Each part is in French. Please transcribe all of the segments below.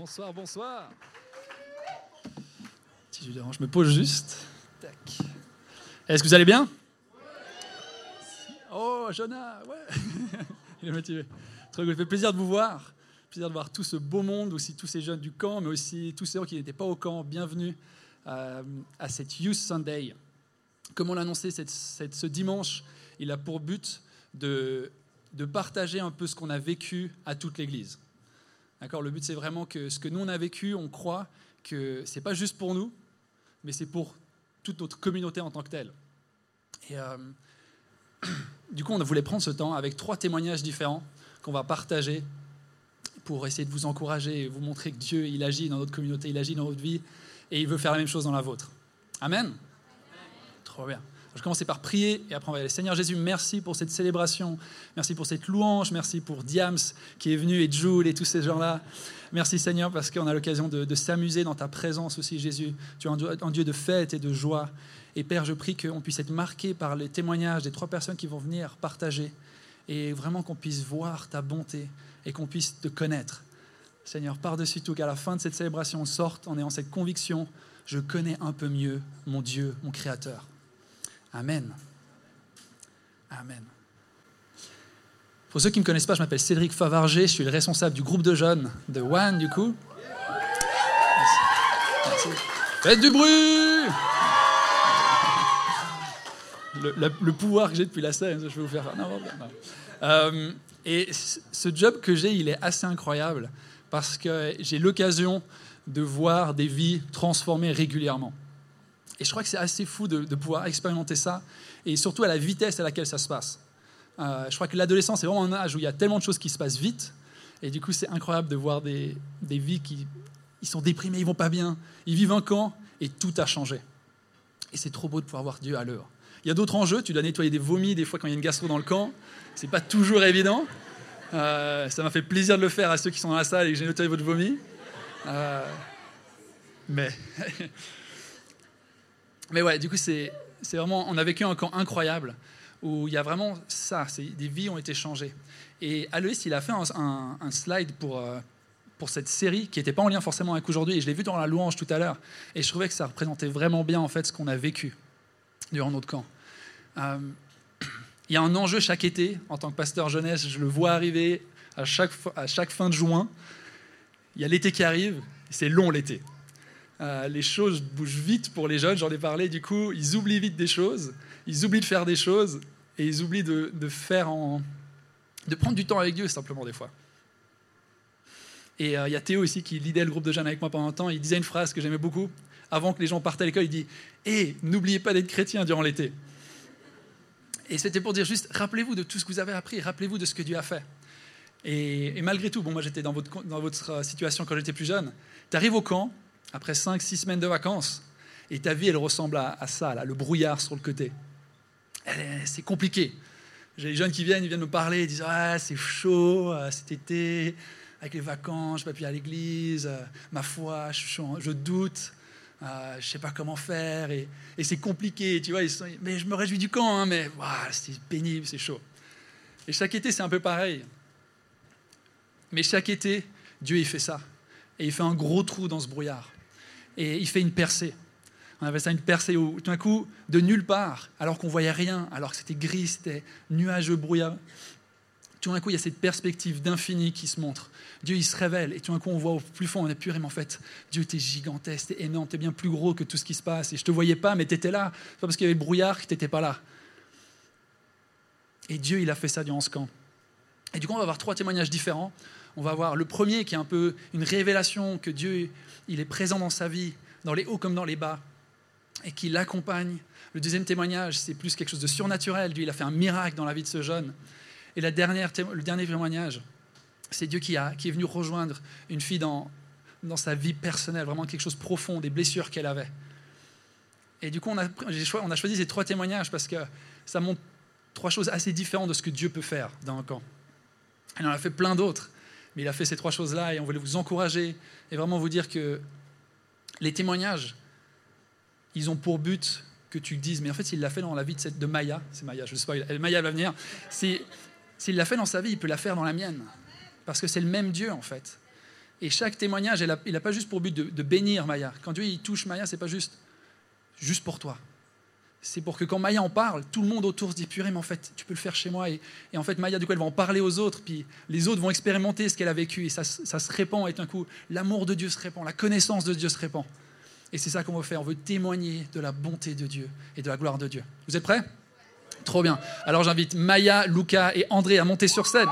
Bonsoir, bonsoir. Si je dérange, je me pose juste. Tac. Est-ce que vous allez bien? Oh, Jonah, ouais. Il est motivé. Très Il fait plaisir de vous voir. Plaisir de voir tout ce beau monde, aussi tous ces jeunes du camp, mais aussi tous ceux qui n'étaient pas au camp. Bienvenue euh, à cette Youth Sunday. Comme on l'a annoncé cette, ce dimanche, il a pour but de, de partager un peu ce qu'on a vécu à toute l'Église. D'accord Le but, c'est vraiment que ce que nous, on a vécu, on croit que ce n'est pas juste pour nous, mais c'est pour toute notre communauté en tant que telle. Et euh, du coup, on voulait prendre ce temps avec trois témoignages différents qu'on va partager pour essayer de vous encourager et vous montrer que Dieu, il agit dans notre communauté, il agit dans notre vie et il veut faire la même chose dans la vôtre. Amen. Trop bien. Je commencer par prier et après on va aller. Seigneur Jésus, merci pour cette célébration, merci pour cette louange, merci pour Diams qui est venu et Jules et tous ces gens-là. Merci Seigneur parce qu'on a l'occasion de, s'amuser dans ta présence aussi Jésus. Tu es un Dieu, de fête et de joie. Et Père, je prie qu'on puisse être marqué par les témoignages des trois personnes qui vont venir partager et vraiment qu'on puisse voir ta bonté et qu'on puisse te connaître. Seigneur, par-dessus tout, qu'à la fin de cette célébration, on sorte en ayant cette conviction, je connais un peu mieux mon Dieu, mon Créateur. Amen. Amen. Pour ceux qui ne me connaissent pas, je m'appelle Cédric Favarger, je suis le responsable du groupe de jeunes de One, du coup. Merci. Faites du bruit le, pouvoir que j'ai depuis la scène, je vais vous faire euh, et ce job que j'ai, il est assez incroyable parce que j'ai l'occasion de voir des vies transformées régulièrement. Et je crois que c'est assez fou de, pouvoir expérimenter ça, et surtout à la vitesse à laquelle ça se passe. Euh, je crois que l'adolescence est vraiment un âge où il y a tellement de choses qui se passent vite, et du coup c'est incroyable de voir des, des, vies qui ils sont déprimés, ils vont pas bien, ils vivent un camp, et tout a changé. Et c'est trop beau de pouvoir voir Dieu à l'heure. Il y a d'autres enjeux, tu dois nettoyer des vomis des fois quand il y a une gastro dans le camp, c'est pas toujours évident. Euh, ça m'a fait plaisir de le faire à ceux qui sont dans la salle et que j'ai nettoyé votre vomi. Euh, mais Mais ouais, du coup, c'est vraiment, on a vécu un camp incroyable où il y a vraiment ça, des vies ont été changées. Et Aloïs, il a fait un, slide pour, euh, pour cette série qui n'était pas en lien forcément avec aujourd'hui, et je l'ai vu dans la louange tout à l'heure, et je trouvais que ça représentait vraiment bien en fait ce qu'on a vécu durant notre camp. Euh, il y a un enjeu chaque été, en tant que pasteur jeunesse, je le vois arriver à chaque, à chaque fin de juin. Il y a l'été qui arrive, c'est long l'été. Euh, les choses bougent vite pour les jeunes, j'en ai parlé, du coup, ils oublient vite des choses, ils oublient de faire des choses, et ils oublient de, faire en, de prendre du temps avec Dieu simplement des fois. Et euh, il y a Théo aussi qui lidait le groupe de jeunes avec moi pendant un temps, il disait une phrase que j'aimais beaucoup, avant que les gens partent à l'école, il dit Hé, eh, n'oubliez pas d'être chrétien durant l'été. Et c'était pour dire juste, rappelez-vous de tout ce que vous avez appris, rappelez-vous de ce que Dieu a fait. Et, malgré tout, bon, moi j'étais dans votre, dans votre euh, situation quand j'étais plus jeune, tu arrives au camp, après 5-6 semaines de vacances, et ta vie, elle ressemble à, ça, là, le brouillard sur le côté. C'est compliqué. J'ai des jeunes qui viennent, ils viennent me parler, ils disent ah, c'est chaud euh, cet été, avec les vacances, je ne vais plus à l'église, euh, ma foi, je, doute, euh, je ne sais pas comment faire, et, c'est compliqué, tu vois. Mais je me réjouis du camp, hein, mais c'est pénible, c'est chaud. Et chaque été, c'est un peu pareil. Mais chaque été, Dieu, il fait ça. Et il fait un gros trou dans ce brouillard et il fait une percée. On appelle ça une percée où tout d'un coup, de nulle part, alors qu'on voyait rien, alors que c'était gris, c'était nuageux, brouillard, tout d'un coup, il y a cette perspective d'infini qui se montre. Dieu, il se révèle, et tout d'un coup, on voit au plus fond, on est purement en fait, Dieu, t'es gigantesque, t'es énorme, t'es bien plus gros que tout ce qui se passe, et je te voyais pas, mais t'étais là. C'est pas parce qu'il y avait le brouillard que t'étais pas là. Et Dieu, il a fait ça durant ce camp. Et du coup, on va avoir trois témoignages différents. On va voir le premier qui est un peu une révélation que Dieu il est présent dans sa vie, dans les hauts comme dans les bas, et qui l'accompagne. Le deuxième témoignage, c'est plus quelque chose de surnaturel. Dieu, il a fait un miracle dans la vie de ce jeune. Et la dernière, le dernier témoigngnage, c'est Dieu qui, a, qui est venu rejoindre une fille dans, dans sa vie personnelle, vraiment quelque chose de profond, des blessures qu'elle avait. Et du coup, on a, on a choisi ces trois témoignages parce que ça montre trois choses assez différentes de ce que Dieu peut faire dans un camp. Il en a fait plein d'autres, mais il a fait ces trois choses-là et on voulait vous encourager et vraiment vous dire que les témoignages, ils ont pour but que tu dises, mais en fait, s'il l'a fait dans la vie de, Maya, c'est Maya, je ne sais pas, Maya va venir, s'il l'a fait dans sa vie, il peut la faire dans la mienne. Parce que c'est le même Dieu, en fait. Et chaque témoignage, il n'a pas juste pour but de, bénir Maya. Quand Dieu il touche Maya, c'est pas juste, juste pour toi. C'est pour que quand Maya en parle, tout le monde autour se dit purée, mais en fait, tu peux le faire chez moi. Et, en fait, Maya, du coup, elle va en parler aux autres, puis les autres vont expérimenter ce qu'elle a vécu, et ça, ça se répand, et d'un coup, l'amour de Dieu se répand, la connaissance de Dieu se répand. Et c'est ça qu'on veut faire. On veut témoigner de la bonté de Dieu et de la gloire de Dieu. Vous êtes prêts? Trop bien. Alors j'invite Maya, Luca et André à monter sur scène.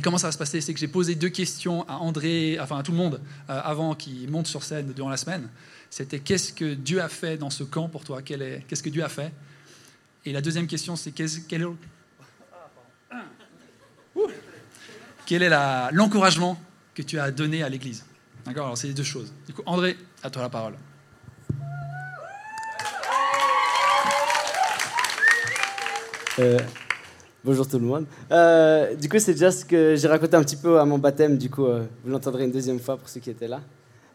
Et comment ça va se passer? C'est que j'ai posé deux questions à André, enfin à tout le monde, euh, avant qu'il monte sur scène durant la semaine. C'était qu'est-ce que Dieu a fait dans ce camp pour toi? Qu'est-ce que Dieu a fait? Et la deuxième question, c'est quel est, quel est l'encouragement que tu as donné à l'Église? D'accord? Alors c'est les deux choses. Du coup, André, à toi la parole. Euh, Bonjour tout le monde. Euh, du coup, c'est déjà ce que j'ai raconté un petit peu à mon baptême. Du coup, euh, vous l'entendrez une deuxième fois pour ceux qui étaient là.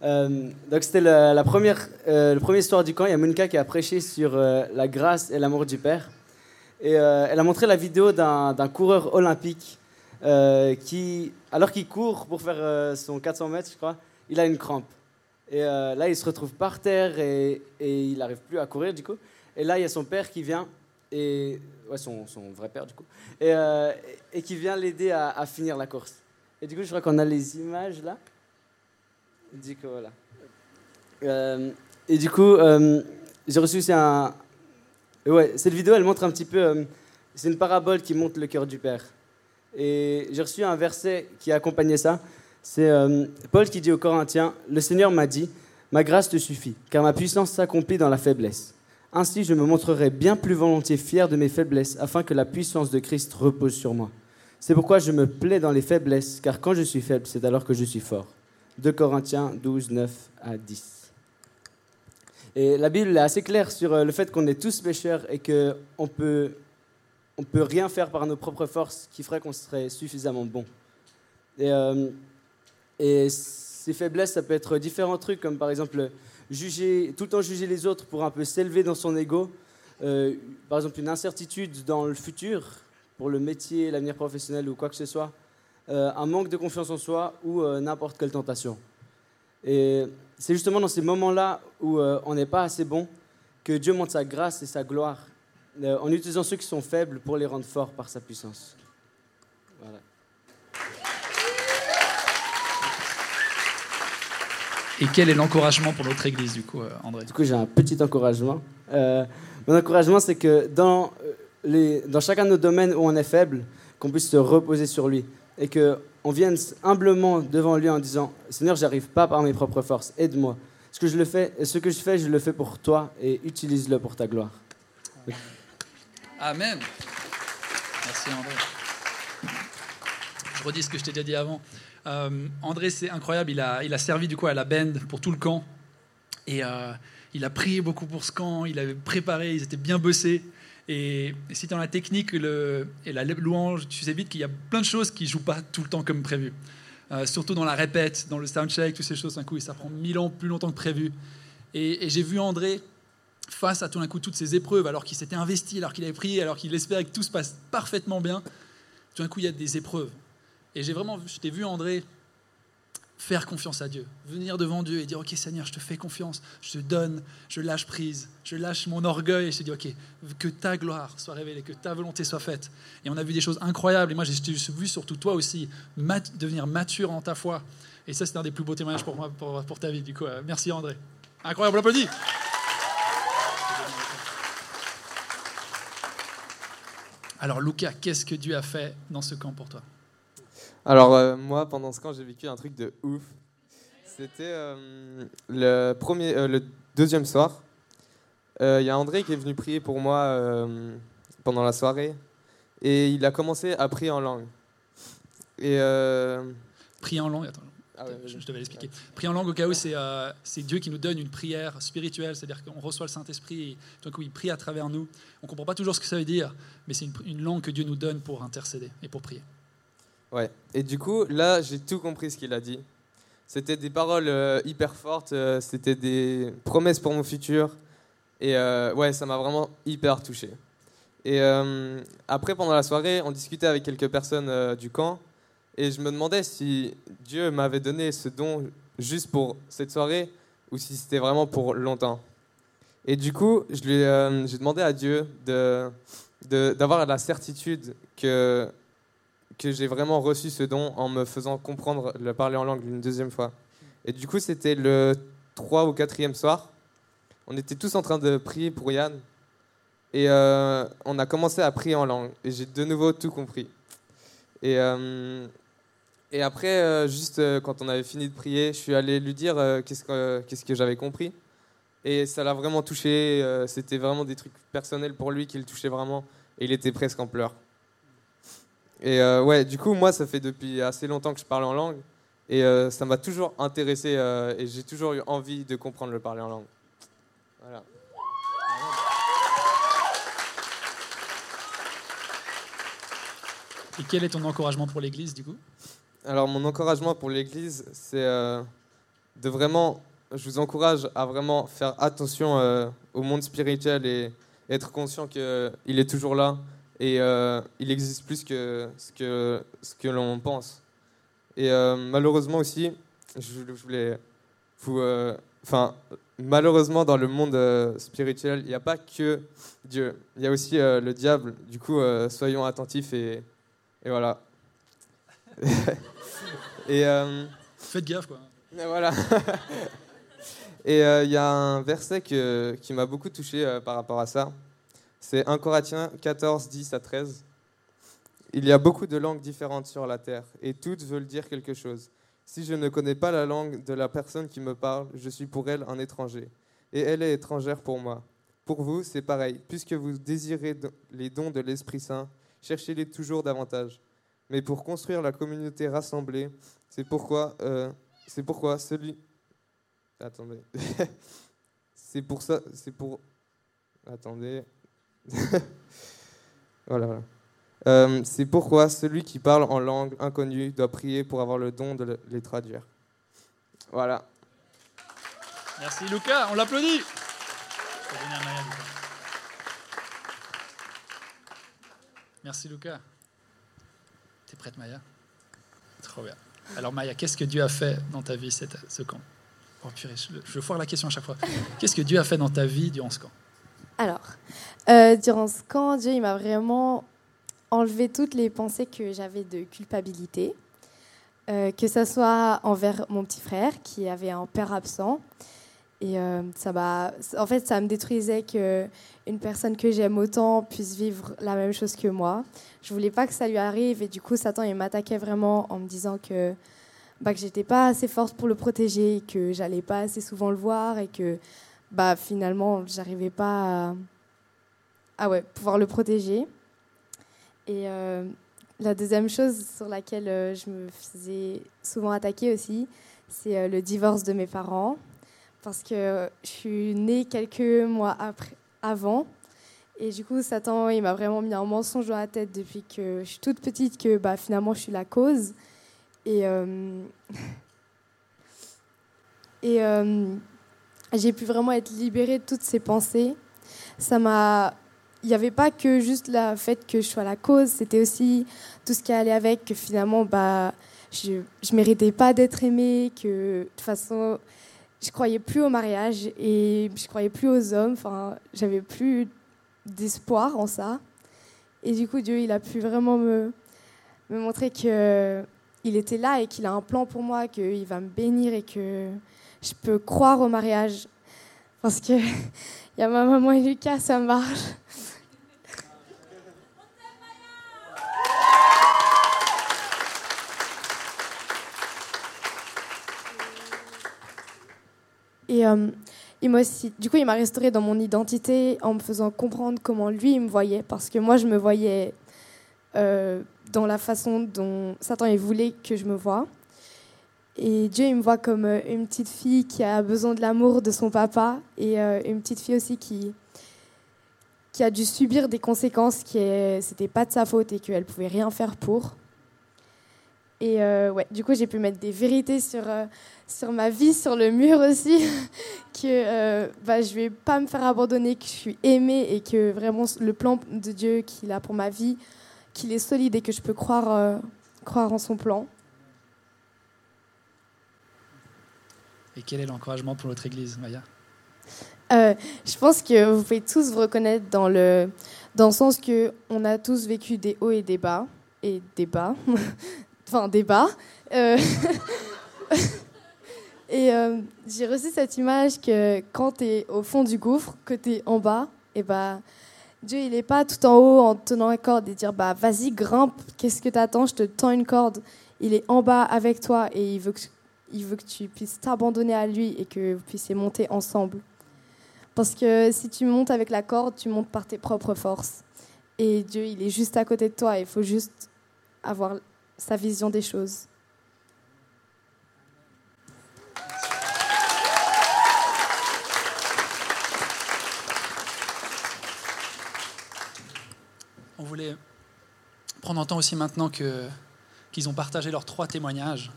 Euh, donc, c'était la, première, le premier histoire du camp. Il y a Monica qui a prêché sur la grâce et l'amour du Père. Et elle a montré la vidéo d'un coureur olympique qui, alors qu'il court pour faire son 400 mètres, je crois, il a une crampe. Et là, il se retrouve par terre et, et il n'arrive plus à courir, du coup. Et là, il y a son père qui vient et ouais, son, son, vrai père du coup, et, euh, et qui vient l'aider à, finir la course. Et du coup, je crois qu'on a les images là. Du coup, voilà. Euh, et du coup, euh, j'ai reçu c'est un. Ouais, cette vidéo, elle montre un petit peu. c'est une parabole qui montre le cœur du Père. Et j'ai reçu un verset qui accompagnait ça. C'est Paul qui dit aux Corinthiens Le Seigneur m'a dit, Ma grâce te suffit, car ma puissance s'accomplit dans la faiblesse. Ainsi, je me montrerai bien plus volontiers fier de mes faiblesses, afin que la puissance de Christ repose sur moi. C'est pourquoi je me plais dans les faiblesses, car quand je suis faible, c'est alors que je suis fort. 2 Corinthiens 12, 9 à 10. Et la Bible est assez claire sur euh, le fait qu'on est tous pécheurs et qu'on peut, on peut rien faire par nos propres forces qui ferait qu'on serait suffisamment bon. Et, euh, et ces faiblesses, ça peut être différents trucs, comme par exemple juger, tout le temps juger les autres pour un peu s'élever dans son ego. Euh, par exemple, une incertitude dans le futur, pour le métier, l'avenir professionnel ou quoi que ce soit. Euh, un manque de confiance en soi ou euh, n'importe quelle tentation. Et c'est justement dans ces moments-là où on n'est pas assez bon que Dieu montre sa grâce et sa gloire en utilisant ceux qui sont faibles pour les rendre forts par sa puissance. Voilà. Et quel est l'encouragement pour notre Église, du coup, euh, André? Du coup, j'ai un petit encouragement. Euh, mon encouragement, c'est que dans, euh, les, dans chacun de nos domaines où on est faible, qu'on puisse se reposer sur lui. Et qu'on vienne humblement devant lui en disant Seigneur, j'arrive pas par mes propres forces, aide-moi. Ce que je le fais, ce que je fais, je le fais pour toi et utilise-le pour ta gloire. Amen. Merci André. Je redis ce que je t'ai déjà dit avant. Euh, André, c'est incroyable, il a, servi du coup à la band pour tout le camp. Et euh, il a prié beaucoup pour ce camp, il avait préparé, ils étaient bien bossés. Et, si dans la technique et la louange, tu sais vite qu'il y a plein de choses qui jouent pas tout le temps comme prévu. Euh, surtout dans la répète, dans le soundcheck, toutes ces choses, un coup, ça prend mille ans plus longtemps que prévu. Et, j'ai vu André face à tout d'un coup toutes ces épreuves, alors qu'il s'était investi, alors qu'il avait prié, alors qu'il espérait que tout se passe parfaitement bien. Tout d'un coup, il y a des épreuves. Et j'ai vraiment, je t'ai vu André faire confiance à Dieu, venir devant Dieu et dire ok Seigneur, je te fais confiance, je te donne, je lâche prise, je lâche mon orgueil et je te dis ok que ta gloire soit révélée, que ta volonté soit faite. Et on a vu des choses incroyables et moi j'ai vu surtout toi aussi devenir mature en ta foi. Et ça c'est un des plus beaux témoignages pour moi pour, ta vie. Du coup, euh, merci André. Incroyable, applaudit. Alors Lucas, qu'est-ce que Dieu a fait dans ce camp pour toi? Alors euh, moi, pendant ce camp, j'ai vécu un truc de ouf. C'était euh, le premier, euh, le deuxième soir. Il y a André qui est venu prier pour moi pendant la soirée, et il a commencé à prier en langue. Et prier en langue. Attends. Ah je, devais l'expliquer. Prier en langue, au cas où, c'est Dieu qui nous donne une prière spirituelle, c'est-à-dire qu'on reçoit le Saint-Esprit et tout coup, il prie à travers nous. On ne comprend pas toujours ce que ça veut dire, mais c'est une, une langue que Dieu nous donne pour intercéder et pour prier. Ouais. Et du coup, là, j'ai tout compris ce qu'il a dit. C'était des paroles euh, hyper fortes, euh, c'était des promesses pour mon futur. Et euh, ouais, ça m'a vraiment hyper touché. Et après, pendant la soirée, on discutait avec quelques personnes du camp. Et je me demandais si Dieu m'avait donné ce don juste pour cette soirée ou si c'était vraiment pour longtemps. Et du coup, j'ai demandé à Dieu de, d'avoir la certitude que, que j'ai vraiment reçu ce don en me faisant comprendre le parler en langue une deuxième fois. Et du coup, c'était le 3 ou 4e soir. On était tous en train de prier pour Yann. Et euh, on a commencé à prier en langue. Et j'ai de nouveau tout compris. Et, euh, et après, euh, juste quand on avait fini de prier, je suis allé lui dire qu'est-ce que, qu'est-ce que j'avais compris. Et ça l'a vraiment touché. C'était vraiment des trucs personnels pour lui qui le touchaient vraiment. Et il était presque en pleurs. Et euh, ouais, du coup, moi, ça fait depuis assez longtemps que je parle en langue. Et euh, ça m'a toujours intéressé euh, et j'ai toujours eu envie de comprendre le parler en langue. Voilà. Et quel est ton encouragement pour l'Église, du coup? Alors, mon encouragement pour l'Église, c'est de vraiment. Je vous encourage à vraiment faire attention au monde spirituel et être conscient qu'il est toujours là et euh, il existe plus que ce que, ce que l'on pense. Et euh, malheureusement aussi, je, voulais vous. Euh, enfin, malheureusement, dans le monde spirituel, il n'y a pas que Dieu. Il y a aussi le diable. Du coup, soyons attentifs et, et voilà. et, Faites gaffe, quoi. Et voilà. et il y a un verset que, qui m'a beaucoup touché par rapport à ça. C'est 1 Corinthiens 14, 10 à 13. Il y a beaucoup de langues différentes sur la terre, et toutes veulent dire quelque chose. Si je ne connais pas la langue de la personne qui me parle, je suis pour elle un étranger, et elle est étrangère pour moi. Pour vous, c'est pareil. Puisque vous désirez les dons de l'Esprit Saint, cherchez-les toujours davantage. Mais pour construire la communauté rassemblée, c'est pourquoi, euh, c'est pourquoi celui. Attendez. c'est pour ça, c'est pour. Attendez. voilà. Euh, c'est pourquoi celui qui parle en langue inconnue doit prier pour avoir le don de les traduire. Voilà. Merci Lucas, on l'applaudit. Merci Lucas. T'es prête Maya? Trop bien. Alors Maya, qu'est-ce que Dieu a fait dans ta vie cette, ce camp? Oh, purée, je, je foire la question à chaque fois. Qu'est-ce que Dieu a fait dans ta vie durant ce camp? Alors, euh, durant ce camp, Dieu m'a vraiment enlevé toutes les pensées que j'avais de culpabilité, euh, que ce soit envers mon petit frère qui avait un père absent. Et euh, ça m'a, en fait, ça me détruisait que une personne que j'aime autant puisse vivre la même chose que moi. Je voulais pas que ça lui arrive et du coup, Satan il m'attaquait vraiment en me disant que bah, que j'étais pas assez forte pour le protéger, que j'allais pas assez souvent le voir et que bah, finalement, j'arrivais pas à, ah ouais, pouvoir le protéger. Et euh, la deuxième chose sur laquelle euh, je me faisais souvent attaquer aussi, c'est euh, le divorce de mes parents. Parce que je suis née quelques mois après, avant. Et du coup, Satan, il m'a vraiment mis un mensonge dans la tête depuis que je suis toute petite, que bah, finalement, je suis la cause. Et, et j'ai pu vraiment être libérée de toutes ces pensées. Ça m'a il n'y avait pas que juste le fait que je sois la cause, c'était aussi tout ce qui allait avec, que finalement, bah, je ne méritais pas d'être aimée, que de toute façon, je croyais plus au mariage et je croyais plus aux hommes, enfin, j'avais plus d'espoir en ça. Et du coup, Dieu, il a pu vraiment me, me montrer qu'il était là et qu'il a un plan pour moi, qu'il va me bénir et que je peux croire au mariage. Parce que il y a ma maman et Lucas, ça marche. Et, euh, aussi, du coup, il m'a restauré dans mon identité en me faisant comprendre comment lui il me voyait, parce que moi, je me voyais euh, dans la façon dont Satan il voulait que je me voie. Et Dieu, il me voit comme euh, une petite fille qui a besoin de l'amour de son papa et une petite fille aussi qui, qui a dû subir des conséquences qui n'étaient pas de sa faute et qu'elle pouvait rien faire pour. Et euh, ouais, du coup, j'ai pu mettre des vérités sur, euh, sur ma vie, sur le mur aussi, que euh, bah, je vais pas me faire abandonner, que je suis aimée et que vraiment le plan de Dieu qu'il a pour ma vie, qu'il est solide et que je peux croire, euh, croire en son plan. Et quel est l'encouragement pour notre Église, Maya? Je pense que vous pouvez tous vous reconnaître dans le, dans le sens que on a tous vécu des hauts et des bas, et des bas, enfin des bas. Euh, et euh, j'ai reçu cette image que quand tu es au fond du gouffre, que tu es en bas, et bah, Dieu il n'est pas tout en haut en te tenant une corde et dire bah vas-y grimpe, qu'est-ce que tu attends, je te tends une corde. Il est en bas avec toi et il veut que, il veut que tu puisses t'abandonner à lui et que vous puissiez monter ensemble. Parce que si tu montes avec la corde, tu montes par tes propres forces. Et Dieu, il est juste à côté de toi. Il faut juste avoir sa vision des choses. On voulait prendre en temps aussi maintenant que, qu'ils ont partagé leurs trois témoignages,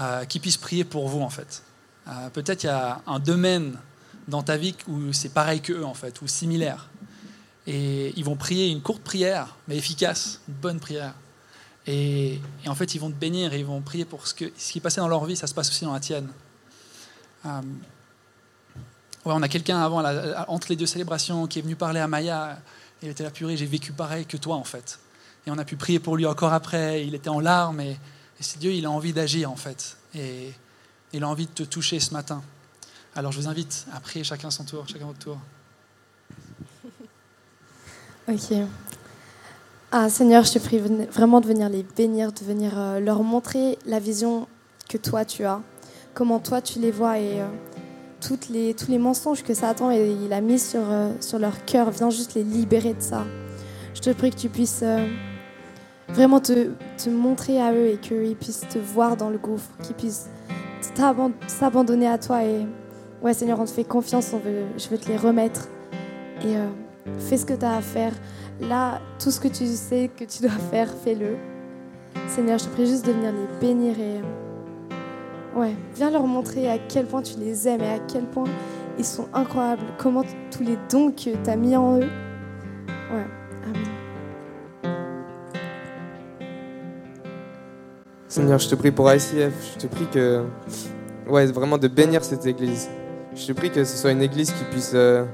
euh, qu'ils puissent prier pour vous en fait. Euh, peut-être il y a un domaine dans ta vie où c'est pareil qu'eux en fait, ou similaire. Et ils vont prier une courte prière, mais efficace, une bonne prière. Et, en fait, ils vont te bénir et ils vont prier pour ce, que, ce qui passé dans leur vie, ça se passe aussi dans la tienne. Euh, ouais, on a quelqu'un avant, entre les deux célébrations, qui est venu parler à Maya. Il était là, purée, j'ai vécu pareil que toi, en fait. Et on a pu prier pour lui encore après. Il était en larmes. Et, et c'est Dieu, il a envie d'agir, en fait. Et il a envie de te toucher ce matin. Alors je vous invite à prier chacun son tour, chacun votre tour. Ok. Ah Seigneur, je te prie vraiment de venir les bénir, de venir euh, leur montrer la vision que toi tu as, comment toi tu les vois et euh, les, tous les mensonges que Satan et il a mis sur, euh, sur leur cœur, viens juste les libérer de ça. Je te prie que tu puisses vraiment te, te montrer à eux et qu'ils puissent te voir dans le gouffre, qu'ils puissent s'abandonner à toi et ouais Seigneur, on te fait confiance, on veut, je veux te les remettre et fais ce que tu as à faire. Là, tout ce que tu sais que tu dois faire, fais-le. Seigneur, je te prie juste de venir les bénir et ouais, viens leur montrer à quel point tu les aimes et à quel point ils sont incroyables, comment tous les dons que tu as mis en eux. Ouais, amen. Seigneur, je te prie pour ICF, je te prie que, ouais, vraiment de bénir cette église. Je te prie que ce soit une église qui puisse euh,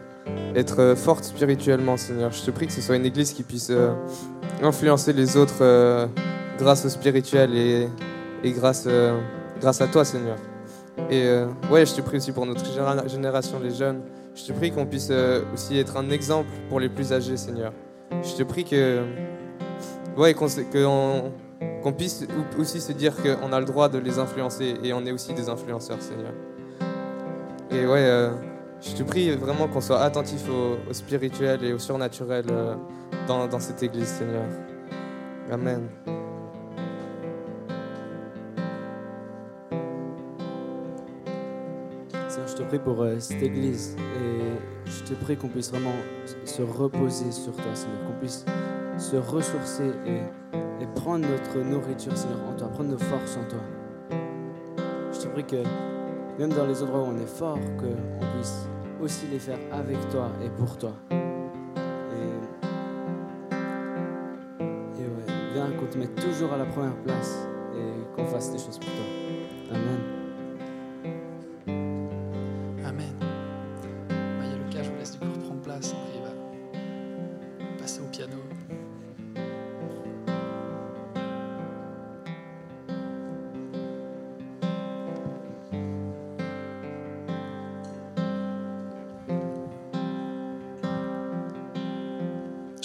être euh, forte spirituellement, Seigneur. Je te prie que ce soit une église qui puisse euh, influencer les autres euh, grâce au spirituel et, et grâce, grâce à toi, Seigneur. Et ouais, je te prie aussi pour notre généra- génération, les jeunes. Je te prie qu'on puisse aussi être un exemple pour les plus âgés, Seigneur. Je te prie que, ouais, qu'on qu'on puisse aussi se dire qu'on a le droit de les influencer et on est aussi des influenceurs, Seigneur. Et ouais, je te prie vraiment qu'on soit attentif au, spirituel et au surnaturel euh, dans, cette église, Seigneur. Amen. Seigneur, je te prie pour euh, cette église et je te prie qu'on puisse vraiment se reposer sur toi, Seigneur, qu'on puisse se ressourcer et prendre notre nourriture, Seigneur, en toi, prendre nos forces en toi. Je te prie que même dans les endroits où on est fort, qu'on puisse aussi les faire avec toi et pour toi. Et, et ouais, viens qu'on te mette toujours à la première place et qu'on fasse des choses pour toi. Amen. Amen.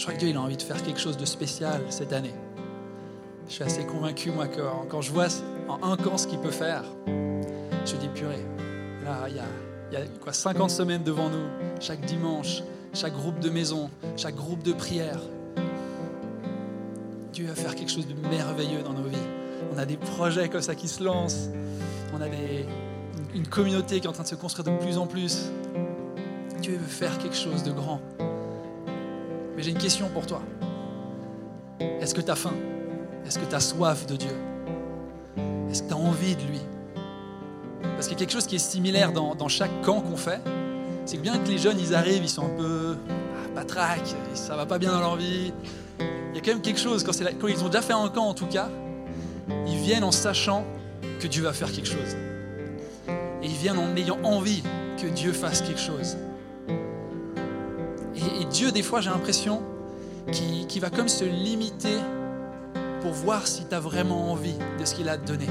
Je crois que Dieu il a envie de faire quelque chose de spécial cette année. Je suis assez convaincu, moi, que quand je vois en un camp ce qu'il peut faire, je dis purée. Là, il y a, quoi, 50 semaines devant nous, chaque dimanche, chaque groupe de maison, chaque groupe de prière. Dieu va faire quelque chose de merveilleux dans nos vies. On a des projets comme ça qui se lancent. On a une communauté qui est en train de se construire de plus en plus. Dieu veut faire quelque chose de grand. Mais j'ai une question pour toi. Est-ce que tu as faim? Est-ce que tu as soif de Dieu? Est-ce que tu as envie de lui? Parce qu'il y a quelque chose qui est similaire dans, chaque camp qu'on fait. C'est que bien que les jeunes, ils arrivent, ils sont un peu ah, patraques, ça va pas bien dans leur vie. Il y a quand même quelque chose, quand ils ont déjà fait un camp en tout cas, ils viennent en sachant que Dieu va faire quelque chose. Et ils viennent en ayant envie que Dieu fasse quelque chose. Et, Dieu, des fois, j'ai l'impression qu'il qui va comme se limiter pour voir si tu as vraiment envie de ce qu'il a donner.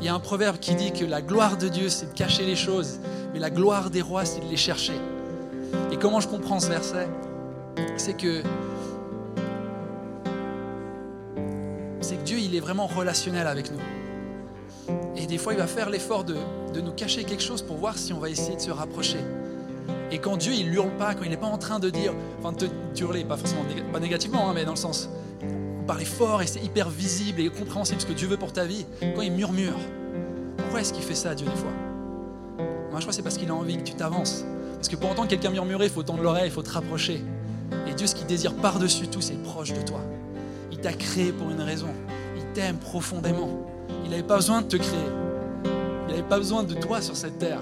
Il y a un proverbe qui dit que la gloire de Dieu, c'est de cacher les choses, mais la gloire des rois, c'est de les chercher. Et comment je comprends ce verset? C'est que c'est que Dieu, il est vraiment relationnel avec nous. Et des fois, il va faire l'effort de, de nous cacher quelque chose pour voir si on va essayer de se rapprocher. Et quand Dieu, il hurle pas, quand il n'est pas en train de dire, enfin de te hurler, pas forcément pas négativement, hein, mais dans le sens, parler fort et c'est hyper visible et compréhensible ce que Dieu veut pour ta vie, quand il murmure, pourquoi est-ce qu'il fait ça, Dieu, des fois? Moi, je crois que c'est parce qu'il a envie que tu t'avances. Parce que pour entendre quelqu'un murmurer, il faut tendre l'oreille, il faut te rapprocher. Et Dieu, ce qu'il désire par-dessus tout, c'est proche de toi. Il t'a créé pour une raison. Il t'aime profondément. Il n'avait pas besoin de te créer. Il n'avait pas besoin de toi sur cette terre.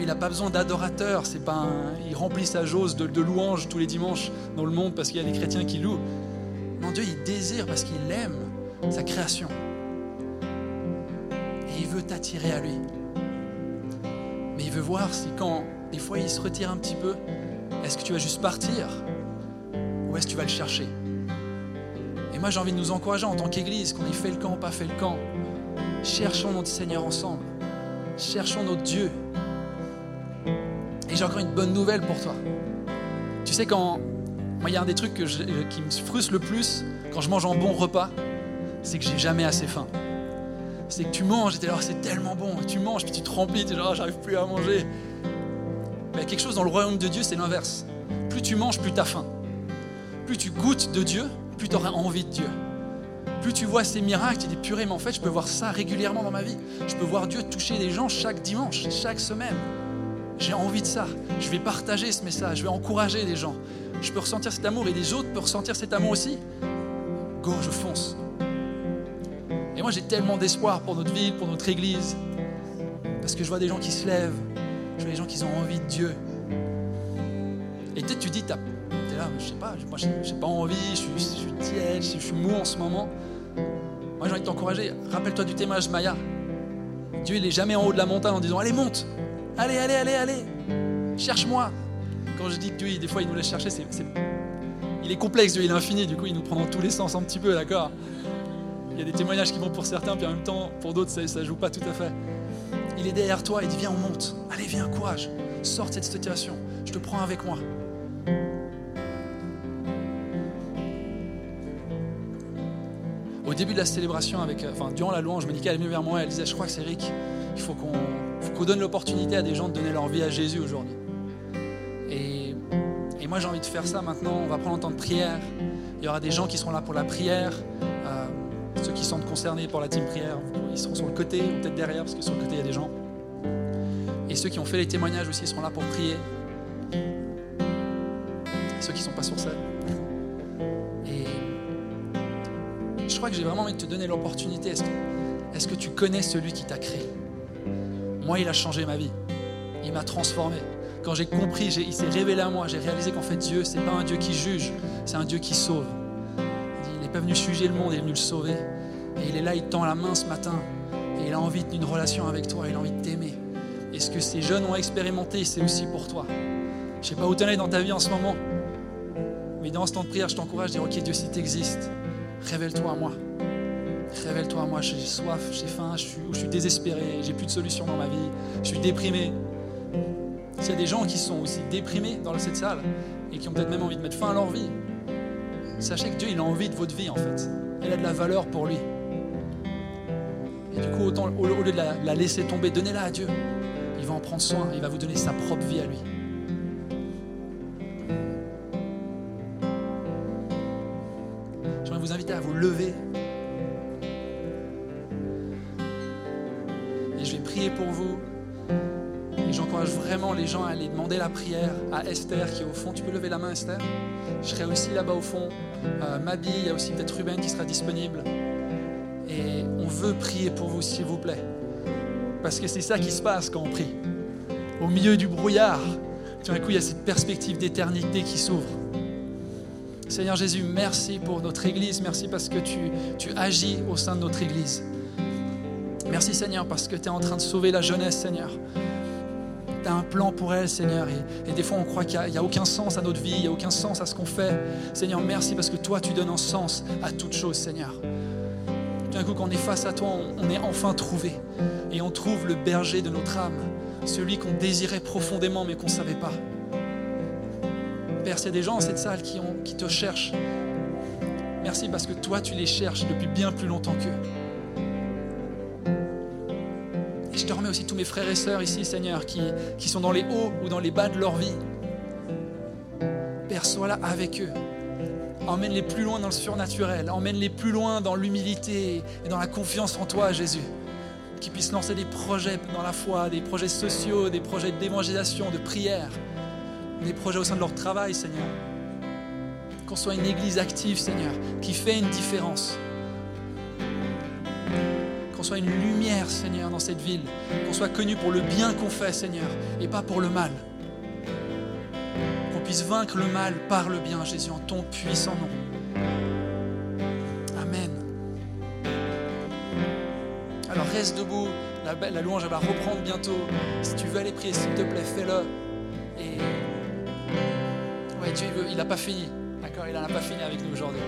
Il n'a pas besoin d'adorateurs. C'est pas Il remplit sa jauge de, de louanges tous les dimanches dans le monde parce qu'il y a des chrétiens qui louent. Non, Dieu, il désire parce qu'il aime sa création. Et il veut t'attirer à lui. Mais il veut voir si quand des fois il se retire un petit peu, est-ce que tu vas juste partir ou est-ce que tu vas le chercher? Et moi j'ai envie de nous encourager en tant qu'Église, qu'on ait fait le camp ou pas fait le camp. Cherchons notre Seigneur ensemble. Cherchons notre Dieu. Et j'ai encore une bonne nouvelle pour toi. Tu sais quand moi il y a un des trucs euh, qui me frustre le plus quand je mange un bon repas, c'est que j'ai jamais assez faim. C'est que tu manges et t'es là, Oh, c'est tellement bon. Tu manges puis tu te remplis, tu es là, Oh, j'arrive plus à manger. Mais quelque chose dans le royaume de Dieu, c'est l'inverse. Plus tu manges, plus tu as faim. Plus tu goûtes de Dieu, plus tu auras envie de Dieu. Plus tu vois ces miracles, tu dis purée, mais en fait, je peux voir ça régulièrement dans ma vie. Je peux voir Dieu toucher des gens chaque dimanche, chaque semaine. J'ai envie de ça. Je vais partager ce message, je vais encourager les gens. Je peux ressentir cet amour et les autres peuvent ressentir cet amour aussi. Go, je fonce. Et moi, j'ai tellement d'espoir pour notre ville, pour notre église. Parce que je vois des gens qui se lèvent. Je vois des gens qui ont envie de Dieu. Et peut-être tu dis, t'es là, je sais pas, moi j'ai pas envie, je suis, je tiède, je suis mou en ce moment. Moi j'ai envie de t'encourager. Rappelle-toi du témoignage Maya. Dieu, il est jamais en haut de la montagne en disant, allez, monte, allez, allez, allez, allez, cherche-moi. Quand je dis que Dieu, des fois, il nous laisse chercher, c'est, il est complexe, Dieu, il est infini, du coup, il nous prend dans tous les sens un petit peu, d'accord? Il y a des témoignages qui vont pour certains, puis en même temps, pour d'autres, ça, ça joue pas tout à fait. Il est derrière toi, il dit Viens, on monte. Allez, viens, courage. Sors de cette situation. Je te prends avec moi. Au début de la célébration, avec, euh, enfin, durant la louange, Monica elle est venue vers moi, elle disait Je crois que c'est Rick, il faut qu'on donne l'opportunité à des gens de donner leur vie à Jésus aujourd'hui. Et, moi, j'ai envie de faire ça maintenant. On va prendre un temps de prière. Il y aura des gens qui seront là pour la prière. Euh, ceux qui sont concernés pour la team prière, ils seront sur le côté ou peut-être derrière, parce que sur le côté, il y a des gens. Et ceux qui ont fait les témoignages aussi seront là pour prier. Ceux qui ne sont pas sur scène. Et je crois que j'ai vraiment envie de te donner l'opportunité. Est-ce que, que tu connais celui qui t'a créé? Moi, il a changé ma vie. Il m'a transformé. Quand j'ai compris, il s'est révélé à moi, j'ai réalisé qu'en fait Dieu, c'est pas un Dieu qui juge, c'est un Dieu qui sauve. Il n'est pas venu juger le monde, il est venu le sauver. Et il est là, il te tend la main ce matin. Et il a envie d'une relation avec toi, il a envie de t'aimer. Et ce que ces jeunes ont expérimenté, c'est aussi pour toi. Je sais pas où tu en es dans ta vie en ce moment. Mais dans ce temps de prière, je t'encourage à dire, ok Dieu, si tu existes, révèle-toi à moi. Révèle-toi à moi, j'ai soif, j'ai faim, je suis, désespéré, j'ai plus de solution dans ma vie, je suis déprimé. S'il y a des gens qui sont aussi déprimés dans cette salle et qui ont peut-être même envie de mettre fin à leur vie, sachez que Dieu, il a envie de votre vie en fait. Elle a de la valeur pour lui. Et du coup, autant, au, au lieu de la, la laisser tomber, donnez-la à Dieu. Il va en prendre soin, il va vous donner sa propre vie à lui. J'aimerais vous inviter à vous lever. Gens à demander la prière à Esther qui est au fond. Tu peux lever la main, Esther Je serai aussi là-bas au fond. Euh, Mabi, il y a aussi peut-être Ruben qui sera disponible. Et on veut prier pour vous, s'il vous plaît. Parce que c'est ça qui se passe quand on prie. Au milieu du brouillard, tout d'un coup, il y a cette perspective d'éternité qui s'ouvre. Seigneur Jésus, merci pour notre Église. Merci parce que tu, tu agis au sein de notre Église. Merci Seigneur parce que tu es en train de sauver la jeunesse, Seigneur. Un plan pour elle, Seigneur. Et, des fois, on croit qu'il n'y a, aucun sens à notre vie, il n'y a aucun sens à ce qu'on fait. Seigneur, merci parce que toi, tu donnes un sens à toute chose, Seigneur. Tout d'un coup, quand on est face à toi, on, est enfin trouvé. Et on trouve le berger de notre âme, celui qu'on désirait profondément mais qu'on ne savait pas. Père, c'est des gens dans cette salle qui, qui te cherchent. Merci parce que toi, tu les cherches depuis bien plus longtemps qu'eux. Aussi tous mes frères et sœurs ici, Seigneur, qui, qui sont dans les hauts ou dans les bas de leur vie. Père, sois là avec eux. Emmène-les plus loin dans le surnaturel. Emmène-les plus loin dans l'humilité et dans la confiance en toi, Jésus. Qu'ils puissent lancer des projets dans la foi, des projets sociaux, des projets d'évangélisation, de prière, des projets au sein de leur travail, Seigneur. Qu'on soit une église active, Seigneur, qui fait une différence. Qu'on soit une lumière, Seigneur, dans cette ville. Qu'on soit connu pour le bien qu'on fait, Seigneur, et pas pour le mal. Qu'on puisse vaincre le mal par le bien, Jésus, en ton puissant nom. Amen. Alors reste debout. La, louange va reprendre bientôt. Si tu veux aller prier, s'il te plaît, fais-le. Et ouais, Dieu, il n'a pas fini. D'accord Il n'en a pas fini avec nous aujourd'hui.